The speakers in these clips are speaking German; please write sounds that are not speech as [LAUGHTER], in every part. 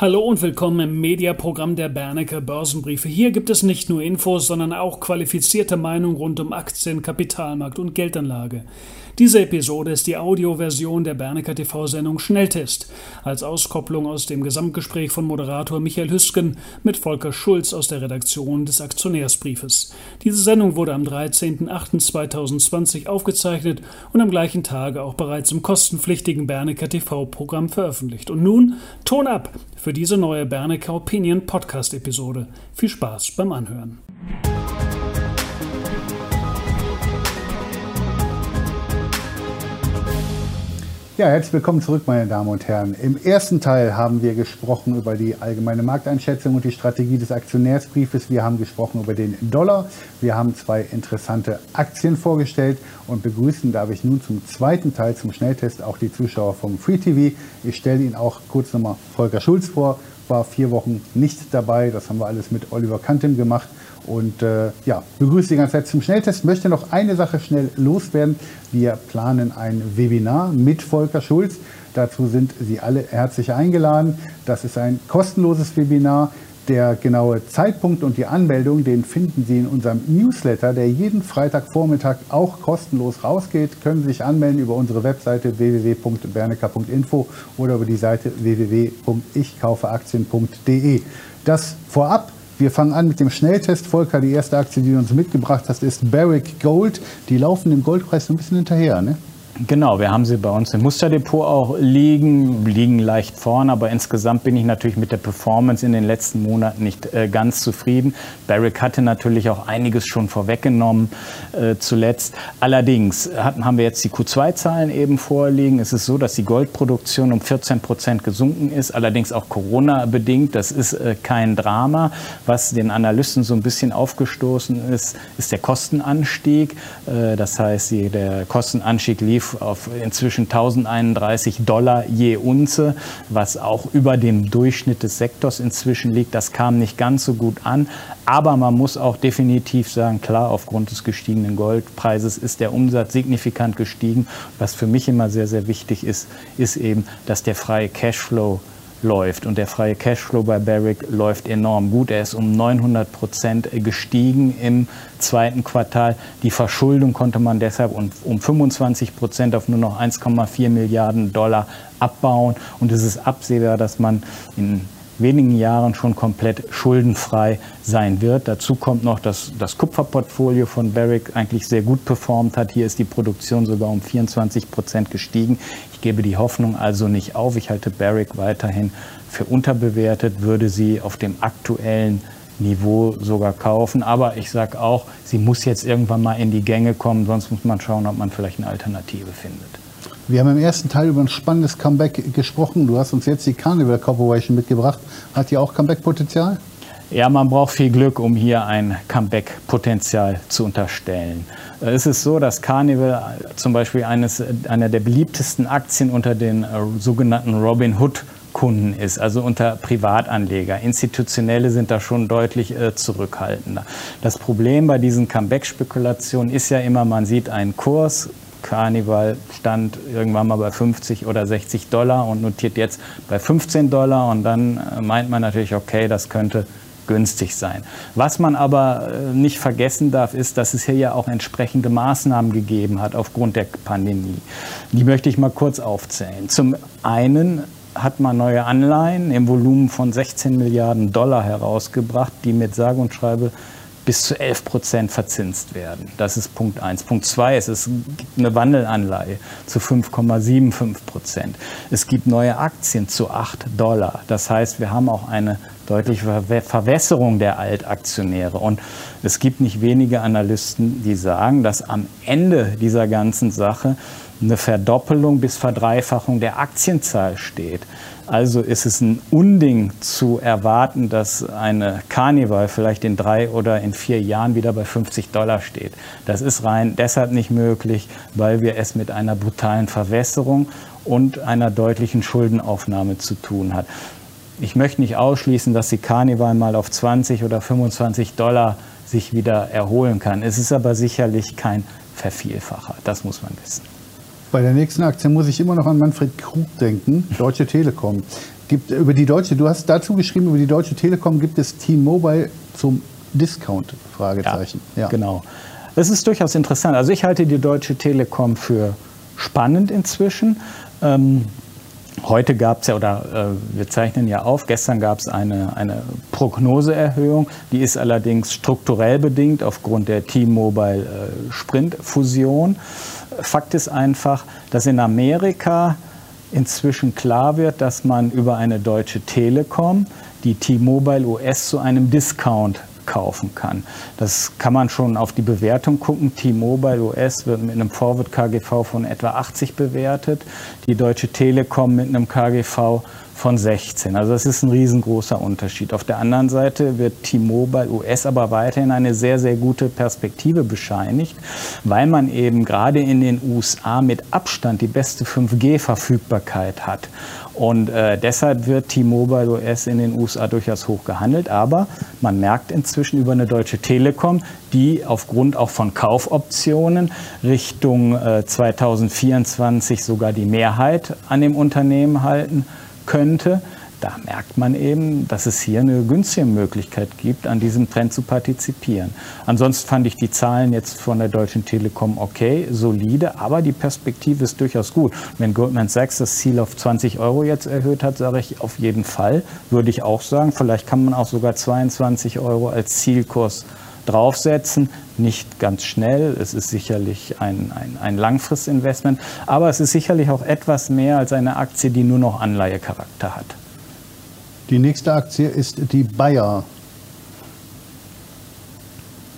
Hallo und willkommen im Mediaprogramm der Bernecker Börsenbriefe. Hier gibt es nicht nur Infos, sondern auch qualifizierte Meinung rund um Aktien, Kapitalmarkt und Geldanlage. Diese Episode ist die Audioversion der Bernecker TV-Sendung Schnelltest, als Auskopplung aus dem Gesamtgespräch von Moderator Michael Hüsken mit Volker Schulz aus der Redaktion des Aktionärsbriefes. Diese Sendung wurde am 13.08.2020 aufgezeichnet und am gleichen Tage auch bereits im kostenpflichtigen Bernecker TV-Programm veröffentlicht. Und nun Ton ab für diese neue Bernecker Opinion Podcast-Episode. Viel Spaß beim Anhören. Ja, herzlich willkommen zurück, meine Damen und Herren. Im ersten Teil haben wir gesprochen über die allgemeine Markteinschätzung und die Strategie des Aktionärsbriefes. Wir haben gesprochen über den Dollar. Wir haben zwei interessante Aktien vorgestellt und begrüßen darf ich nun zum zweiten Teil, zum Schnelltest, auch die Zuschauer vom Free TV. Ich stelle Ihnen auch kurz nochmal Volker Schulz vor, war vier Wochen nicht dabei. Das haben wir alles mit Oliver Kantem gemacht. Und äh, ja, begrüße Sie ganz herzlich zum Schnelltest. Möchte noch eine Sache schnell loswerden. Wir planen ein Webinar mit Volker Schulz. Dazu sind Sie alle herzlich eingeladen. Das ist ein kostenloses Webinar. Der genaue Zeitpunkt und die Anmeldung, den finden Sie in unserem Newsletter, der jeden Freitagvormittag auch kostenlos rausgeht. Können Sie sich anmelden über unsere Webseite www.bernecker.info oder über die Seite www.ichkaufeaktien.de. Das vorab. Wir fangen an mit dem Schnelltest. Volker, die erste Aktie, die du uns mitgebracht hast, ist Barrick Gold. Die laufen dem Goldpreis so ein bisschen hinterher, ne? Genau, wir haben sie bei uns im Musterdepot auch liegen, liegen leicht vorn, aber insgesamt bin ich natürlich mit der Performance in den letzten Monaten nicht äh, ganz zufrieden. Barrick hatte natürlich auch einiges schon vorweggenommen äh, zuletzt. Allerdings hatten, haben wir jetzt die Q2-Zahlen eben vorliegen. Es ist so, dass die Goldproduktion um 14 Prozent gesunken ist, allerdings auch Corona-bedingt. Das ist äh, kein Drama. Was den Analysten so ein bisschen aufgestoßen ist, ist der Kostenanstieg. Äh, das heißt, der Kostenanstieg lief auf inzwischen 1031 Dollar je Unze, was auch über dem Durchschnitt des Sektors inzwischen liegt. Das kam nicht ganz so gut an. Aber man muss auch definitiv sagen, klar, aufgrund des gestiegenen Goldpreises ist der Umsatz signifikant gestiegen. Was für mich immer sehr, sehr wichtig ist, ist eben, dass der freie Cashflow läuft. Und der freie Cashflow bei Barrick läuft enorm gut. Er ist um 900 Prozent gestiegen im zweiten Quartal. Die Verschuldung konnte man deshalb um, um 25 Prozent auf nur noch 1,4 Milliarden Dollar abbauen. Und es ist absehbar, dass man in wenigen Jahren schon komplett schuldenfrei sein wird. Dazu kommt noch, dass das Kupferportfolio von Barrick eigentlich sehr gut performt hat. Hier ist die Produktion sogar um 24 Prozent gestiegen. Ich gebe die Hoffnung also nicht auf. Ich halte Barrick weiterhin für unterbewertet, würde sie auf dem aktuellen Niveau sogar kaufen. Aber ich sage auch, sie muss jetzt irgendwann mal in die Gänge kommen, sonst muss man schauen, ob man vielleicht eine Alternative findet. Wir haben im ersten Teil über ein spannendes Comeback gesprochen. Du hast uns jetzt die Carnival Corporation mitgebracht. Hat die auch Comeback-Potenzial? Ja, man braucht viel Glück, um hier ein Comeback-Potenzial zu unterstellen. Es ist so, dass Carnival zum Beispiel eines, einer der beliebtesten Aktien unter den äh, sogenannten Robin Hood Kunden ist, also unter Privatanleger. Institutionelle sind da schon deutlich äh, zurückhaltender. Das Problem bei diesen Comeback-Spekulationen ist ja immer, man sieht einen Kurs, Carnival stand irgendwann mal bei 50 oder 60 Dollar und notiert jetzt bei 15 Dollar. Und dann äh, meint man natürlich, okay, das könnte günstig sein. Was man aber äh, nicht vergessen darf, ist, dass es hier ja auch entsprechende Maßnahmen gegeben hat aufgrund der Pandemie. Die möchte ich mal kurz aufzählen. Zum einen hat man neue Anleihen im Volumen von 16 Milliarden Dollar herausgebracht, die mit sage und schreibe bis zu 11 Prozent verzinst werden. Das ist Punkt 1. Punkt 2 ist, es gibt eine Wandelanleihe zu 5,75 Prozent. Es gibt neue Aktien zu 8 Dollar. Das heißt, wir haben auch eine deutliche Verwässerung der Altaktionäre. Und es gibt nicht wenige Analysten, die sagen, dass am Ende dieser ganzen Sache eine Verdoppelung bis Verdreifachung der Aktienzahl steht. Also ist es ein Unding zu erwarten, dass eine Carnival vielleicht in drei oder in vier Jahren wieder bei 50 Dollar steht. Das ist rein deshalb nicht möglich, weil wir es mit einer brutalen Verwässerung und einer deutlichen Schuldenaufnahme zu tun hat. Ich möchte nicht ausschließen, dass die Carnival mal auf 20 oder 25 Dollar sich wieder erholen kann. Es ist aber sicherlich kein Vervielfacher. Das muss man wissen. Bei der nächsten Aktie muss ich immer noch an Manfred Krug denken, Deutsche Telekom. Gibt, über die Deutsche, du hast dazu geschrieben, über die Deutsche Telekom gibt es T-Mobile zum Discount? Fragezeichen. Ja, ja. genau. Das ist durchaus interessant. Also ich halte die Deutsche Telekom für spannend inzwischen. Ähm, Heute gab es ja, oder äh, wir zeichnen ja auf, gestern gab es eine, eine Prognoseerhöhung, die ist allerdings strukturell bedingt aufgrund der T-Mobile äh. Fakt ist einfach, dass in Amerika inzwischen klar wird, dass man über eine deutsche Telekom die T-Mobile US zu einem Discount kaufen kann. Das kann man schon auf die Bewertung gucken. T-Mobile US wird mit einem Forward KGV von etwa 80 bewertet, die Deutsche Telekom mit einem KGV von 16. Also das ist ein riesengroßer Unterschied. Auf der anderen Seite wird T-Mobile US aber weiterhin eine sehr, sehr gute Perspektive bescheinigt, weil man eben gerade in den USA mit Abstand die beste 5G-Verfügbarkeit hat. Und äh, deshalb wird T-Mobile US in den USA durchaus hoch gehandelt. Aber man merkt inzwischen über eine deutsche Telekom, die aufgrund auch von Kaufoptionen Richtung äh, 2024 sogar die Mehrheit an dem Unternehmen halten könnte da merkt man eben, dass es hier eine günstige Möglichkeit gibt, an diesem Trend zu partizipieren. Ansonsten fand ich die Zahlen jetzt von der Deutschen Telekom okay, solide, aber die Perspektive ist durchaus gut. Wenn Goldman Sachs das Ziel auf 20 Euro jetzt erhöht hat, sage ich auf jeden Fall, würde ich auch sagen. Vielleicht kann man auch sogar 22 Euro als Zielkurs draufsetzen. Nicht ganz schnell, es ist sicherlich ein, ein, ein Langfristinvestment, aber es ist sicherlich auch etwas mehr als eine Aktie, die nur noch Anleihecharakter hat. Die nächste Aktie ist die Bayer.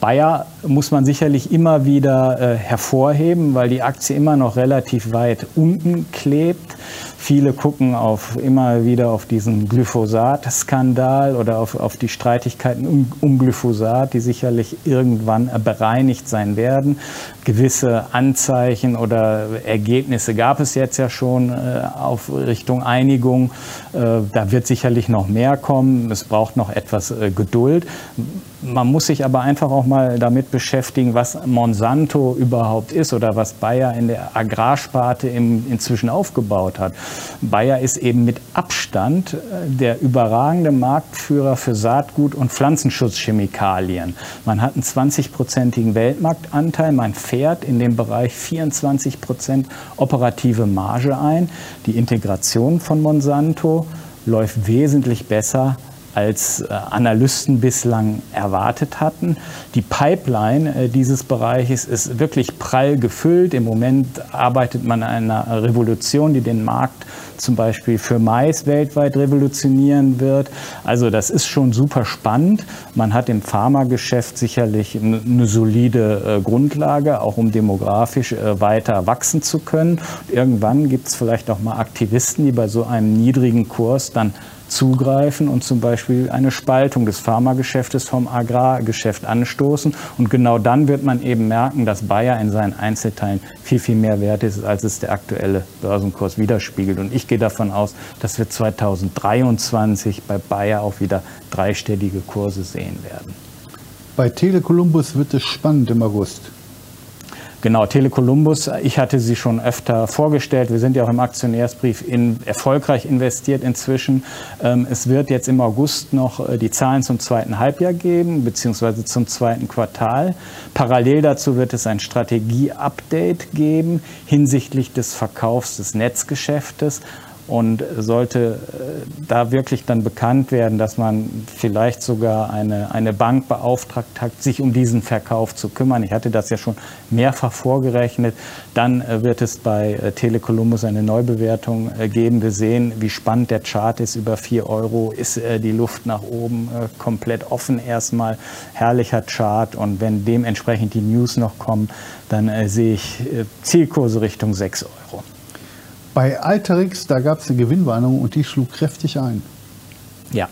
Bayer muss man sicherlich immer wieder äh, hervorheben, weil die Aktie immer noch relativ weit unten klebt. Viele gucken auf, immer wieder auf diesen Glyphosat-Skandal oder auf, auf die Streitigkeiten um, um, Glyphosat, die sicherlich irgendwann bereinigt sein werden. Gewisse Anzeichen oder Ergebnisse gab es jetzt ja schon äh, auf Richtung Einigung. Äh, da wird sicherlich noch mehr kommen. Es braucht noch etwas äh, Geduld. Man muss sich aber einfach auch mal damit beschäftigen, was Monsanto überhaupt ist oder was Bayer in der Agrarsparte im, inzwischen aufgebaut hat. Bayer ist eben mit Abstand äh, der überragende Marktführer für Saatgut- und Pflanzenschutzchemikalien. Man hat einen 20-prozentigen Weltmarktanteil, man fährt in dem Bereich 24 Prozent operative Marge ein. Die Integration von Monsanto läuft wesentlich besser als äh, Analysten bislang erwartet hatten. Die Pipeline äh, dieses Bereiches ist wirklich prall gefüllt. Im Moment arbeitet man an einer Revolution, die den Markt zum Beispiel für Mais weltweit revolutionieren wird. Also das ist schon super spannend. Man hat im Pharmageschäft sicherlich eine solide äh, Grundlage, auch um demografisch weiter wachsen zu können. Irgendwann gibt es vielleicht auch mal Aktivisten, die bei so einem niedrigen Kurs dann zugreifen und zum Beispiel eine Spaltung des Pharmageschäftes vom Agrargeschäft anstoßen. Und genau dann wird man eben merken, dass Bayer in seinen Einzelteilen viel, viel mehr wert ist, als es der aktuelle Börsenkurs widerspiegelt. Und ich gehe davon aus, dass wir 2023 bei Bayer auch wieder dreistellige Kurse sehen werden. Bei Tele Columbus wird es spannend im August. Genau, Telekolumbus, ich hatte sie schon öfter vorgestellt. Wir sind ja auch im Aktionärsbrief in, erfolgreich investiert inzwischen. Ähm, es wird jetzt im August noch äh, die Zahlen zum zweiten Halbjahr geben, beziehungsweise zum zweiten Quartal. Parallel dazu wird es ein Strategie-Update geben hinsichtlich des Verkaufs des Netzgeschäftes. Und sollte äh, da wirklich dann bekannt werden, dass man vielleicht sogar eine, eine Bank beauftragt hat, sich um diesen Verkauf zu kümmern, ich hatte das ja schon mehrfach vorgerechnet, dann äh, wird es bei äh, Telekolumbus eine Neubewertung geben. Wir sehen, wie spannend der Chart ist. Über 4 Euro ist die Luft nach oben komplett offen erstmal. Herrlicher Chart. Und wenn dementsprechend die News noch kommen, dann sehe ich Zielkurse Richtung 6 Euro. Bei Alterix, da gab es eine Gewinnwarnung und die schlug kräftig ein. Ja,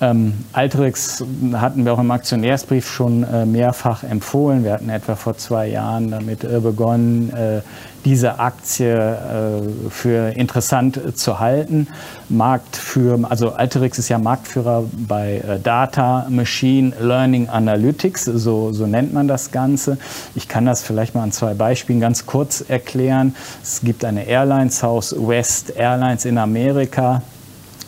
ähm, Alterix hatten wir auch im Aktionärsbrief schon äh, mehrfach empfohlen. Wir hatten etwa vor zwei Jahren damit äh, begonnen, äh, diese Aktie äh, für interessant zu halten. Markt also Alterix ist ja Marktführer bei äh, Data Machine Learning Analytics, so, so nennt man das Ganze. Ich kann das vielleicht mal an zwei Beispielen ganz kurz erklären. Es gibt eine Airline, Southwest Airlines in Amerika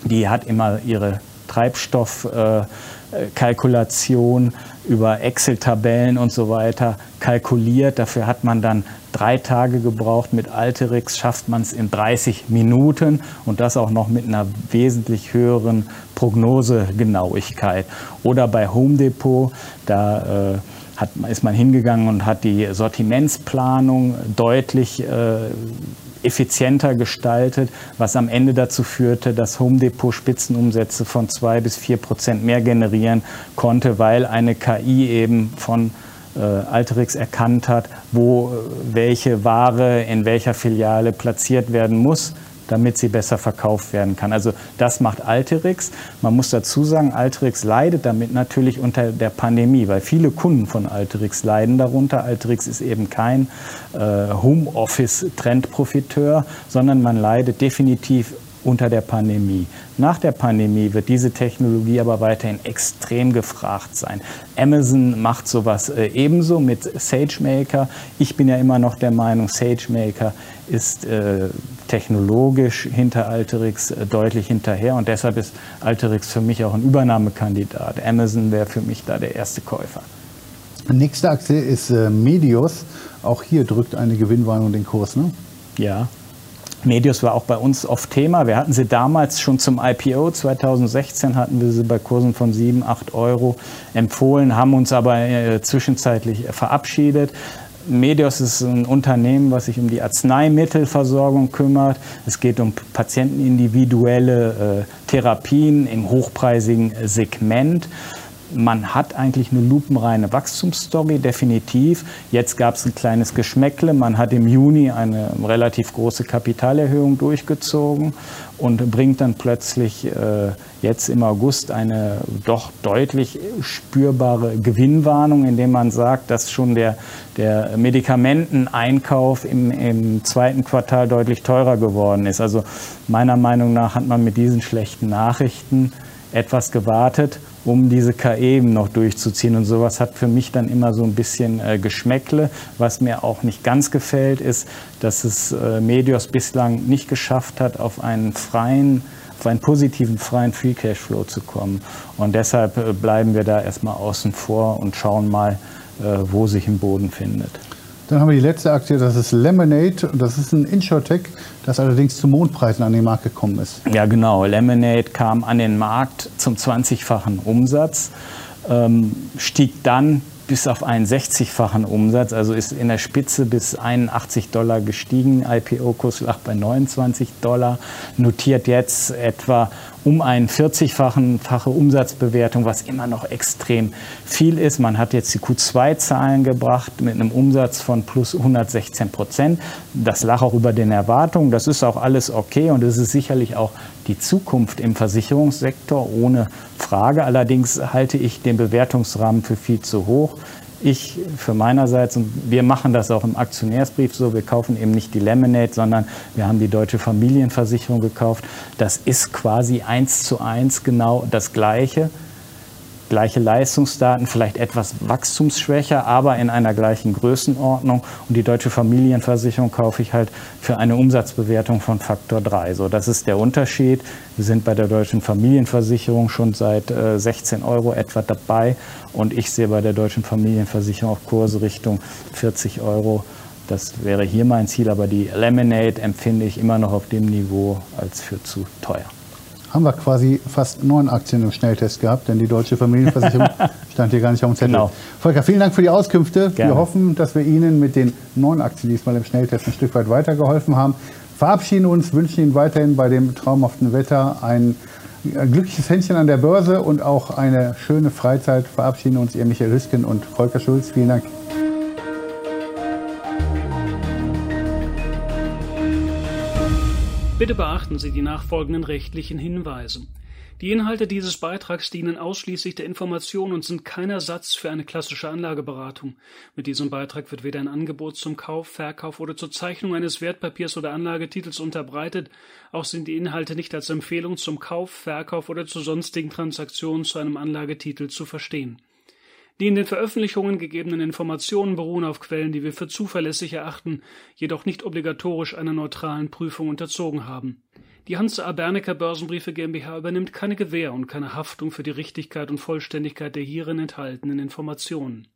die hat immer ihre Treibstoffkalkulation über Excel-Tabellen und so weiter kalkuliert. Dafür hat man dann drei Tage gebraucht. Mit Alterix schafft man es in 30 Minuten und das auch noch mit einer wesentlich höheren Prognosegenauigkeit. Oder bei Home Depot, da äh, hat, ist man hingegangen und hat die Sortimentsplanung deutlich äh, effizienter gestaltet, was am Ende dazu führte, dass Home Depot Spitzenumsätze von zwei bis vier Prozent mehr generieren konnte, weil eine KI eben von äh, Alterix erkannt hat, wo äh, welche Ware in welcher Filiale platziert werden muss damit sie besser verkauft werden kann. Also das macht Alterix. Man muss dazu sagen, Alterix leidet damit natürlich unter der Pandemie, weil viele Kunden von Alterix leiden darunter. Alterix ist eben kein äh, Homeoffice-Trendprofiteur, sondern man leidet definitiv unter der Pandemie. Nach der Pandemie wird diese Technologie aber weiterhin extrem gefragt sein. Amazon macht sowas äh, ebenso mit SageMaker. Ich bin ja immer noch der Meinung, SageMaker ist äh, technologisch hinter Alterix äh, deutlich hinterher und deshalb ist Alterix für mich auch ein Übernahmekandidat. Amazon wäre für mich da der erste Käufer. Nächste Aktie ist äh, Medios. Auch hier drückt eine Gewinnwarnung den Kurs, ne? Ja, Medios war auch bei uns oft Thema. Wir hatten sie damals schon zum IPO. 2016 hatten wir sie bei Kursen von 7, 8 Euro empfohlen, haben uns aber äh, zwischenzeitlich verabschiedet. Medios ist ein Unternehmen, was sich um die Arzneimittelversorgung kümmert. Es geht um patientenindividuelle äh, Therapien im hochpreisigen Segment man hat eigentlich eine lupenreine Wachstumsstory, definitiv. Jetzt gab es ein kleines Geschmäckle. Man hat im Juni eine relativ große Kapitalerhöhung durchgezogen und bringt dann plötzlich äh, jetzt im August eine doch deutlich spürbare Gewinnwarnung, indem man sagt, dass schon der, der Medikamenteneinkauf im, im zweiten Quartal deutlich teurer geworden ist. Also meiner Meinung nach hat man mit diesen schlechten Nachrichten etwas gewartet um diese KE noch durchzuziehen. Und sowas hat für mich dann immer so ein bisschen äh, Geschmäckle. Was mir auch nicht ganz gefällt, ist, dass es äh, Medios bislang nicht geschafft hat, auf einen freien auf einen positiven freien Free Cashflow zu kommen. Und deshalb äh, bleiben wir da erstmal außen vor und schauen mal, äh, wo sich ein Boden findet. Dann haben wir die letzte Aktie, das ist Lemonade. Das ist ein Insurtech, das allerdings zu Mondpreisen an den Markt gekommen ist. Ja, genau. Lemonade kam an den Markt zum 20-fachen Umsatz, ähm, stieg dann bis auf einen 60-fachen Umsatz, also ist in der Spitze bis 81 Dollar gestiegen. IPO-Kurs lag bei 29 Dollar, notiert jetzt etwa um einen 40-fache Umsatzbewertung, was immer noch extrem viel ist. Man hat jetzt die Q2-Zahlen gebracht mit einem Umsatz von plus 116 Prozent. Das lag auch über den Erwartungen. Das ist auch alles okay und es ist sicherlich auch die Zukunft im Versicherungssektor ohne Frage. Allerdings halte ich den Bewertungsrahmen für viel zu hoch ich für meinerseits, und wir machen das auch im Aktionärsbrief so, wir kaufen eben nicht die Lemonade, sondern wir haben die deutsche Familienversicherung gekauft. Das ist quasi eins zu eins genau das Gleiche gleiche Leistungsdaten, vielleicht etwas wachstumsschwächer, aber in einer gleichen Größenordnung. Und die deutsche Familienversicherung kaufe ich halt für eine Umsatzbewertung von Faktor 3. So, das ist der Unterschied. Wir sind bei der deutschen Familienversicherung schon seit äh, 16 Euro etwa dabei und ich sehe bei der deutschen Familienversicherung auf Kurse Richtung 40 Euro. Das wäre hier mein Ziel, aber die Lemonade empfinde ich immer noch auf dem Niveau als für zu teuer haben wir quasi fast neun Aktien im Schnelltest gehabt, denn die deutsche Familienversicherung [LAUGHS] stand hier gar nicht auf dem Zettel. Genau. Volker, vielen Dank für die Auskünfte. Gerne. Wir hoffen, dass wir Ihnen mit den neun Aktien diesmal im Schnelltest ein Stück weit weitergeholfen haben. Verabschieden uns, wünschen Ihnen weiterhin bei dem traumhaften Wetter ein glückliches Händchen an der Börse und auch eine schöne Freizeit. Verabschieden uns Ihr Michael Hüsken und Volker Schulz. Vielen Dank. Bitte beachten Sie die nachfolgenden rechtlichen Hinweise. Die Inhalte dieses Beitrags dienen ausschließlich der Information und sind kein Ersatz für eine klassische Anlageberatung. Mit diesem Beitrag wird weder ein Angebot zum Kauf, Verkauf oder zur Zeichnung eines Wertpapiers oder Anlagetitels unterbreitet, auch sind die Inhalte nicht als Empfehlung zum Kauf, Verkauf oder zu sonstigen Transaktionen zu einem Anlagetitel zu verstehen. Die in den Veröffentlichungen gegebenen Informationen beruhen auf Quellen, die wir für zuverlässig erachten, jedoch nicht obligatorisch einer neutralen Prüfung unterzogen haben. Die Hans A. Bernecker Börsenbriefe GmbH übernimmt keine Gewähr und keine Haftung für die Richtigkeit und Vollständigkeit der hierin enthaltenen Informationen.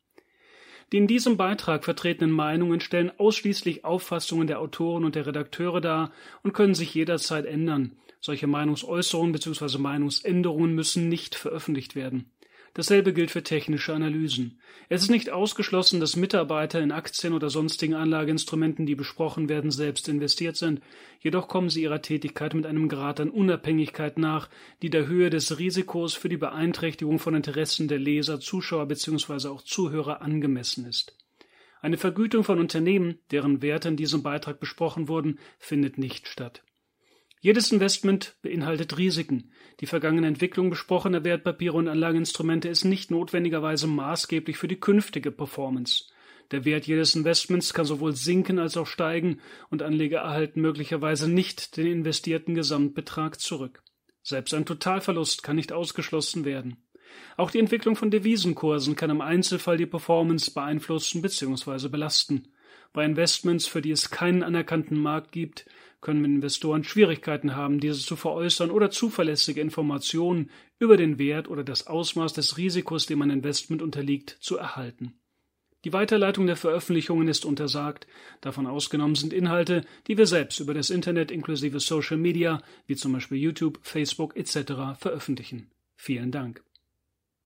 Die in diesem Beitrag vertretenen Meinungen stellen ausschließlich Auffassungen der Autoren und der Redakteure dar und können sich jederzeit ändern. Solche Meinungsäußerungen bzw. Meinungsänderungen müssen nicht veröffentlicht werden. Dasselbe gilt für technische Analysen. Es ist nicht ausgeschlossen, dass Mitarbeiter in Aktien oder sonstigen Anlageinstrumenten, die besprochen werden, selbst investiert sind. Jedoch kommen sie ihrer Tätigkeit mit einem Grad an Unabhängigkeit nach, die der Höhe des Risikos für die Beeinträchtigung von Interessen der Leser, Zuschauer bzw. auch Zuhörer angemessen ist. Eine Vergütung von Unternehmen, deren Werte in diesem Beitrag besprochen wurden, findet nicht statt. Jedes Investment beinhaltet Risiken. Die vergangene Entwicklung besprochener Wertpapiere und Anlageinstrumente ist nicht notwendigerweise maßgeblich für die künftige Performance. Der Wert jedes Investments kann sowohl sinken als auch steigen und Anleger erhalten möglicherweise nicht den investierten Gesamtbetrag zurück. Selbst ein Totalverlust kann nicht ausgeschlossen werden. Auch die Entwicklung von Devisenkursen kann im Einzelfall die Performance beeinflussen bzw. belasten. Bei Investments, für die es keinen anerkannten Markt gibt, können Investoren Schwierigkeiten haben, diese zu veräußern oder zuverlässige Informationen über den Wert oder das Ausmaß des Risikos, dem ein Investment unterliegt, zu erhalten. Die Weiterleitung der Veröffentlichungen ist untersagt, davon ausgenommen sind Inhalte, die wir selbst über das Internet inklusive Social Media, wie zum Beispiel YouTube, Facebook etc. veröffentlichen. Vielen Dank.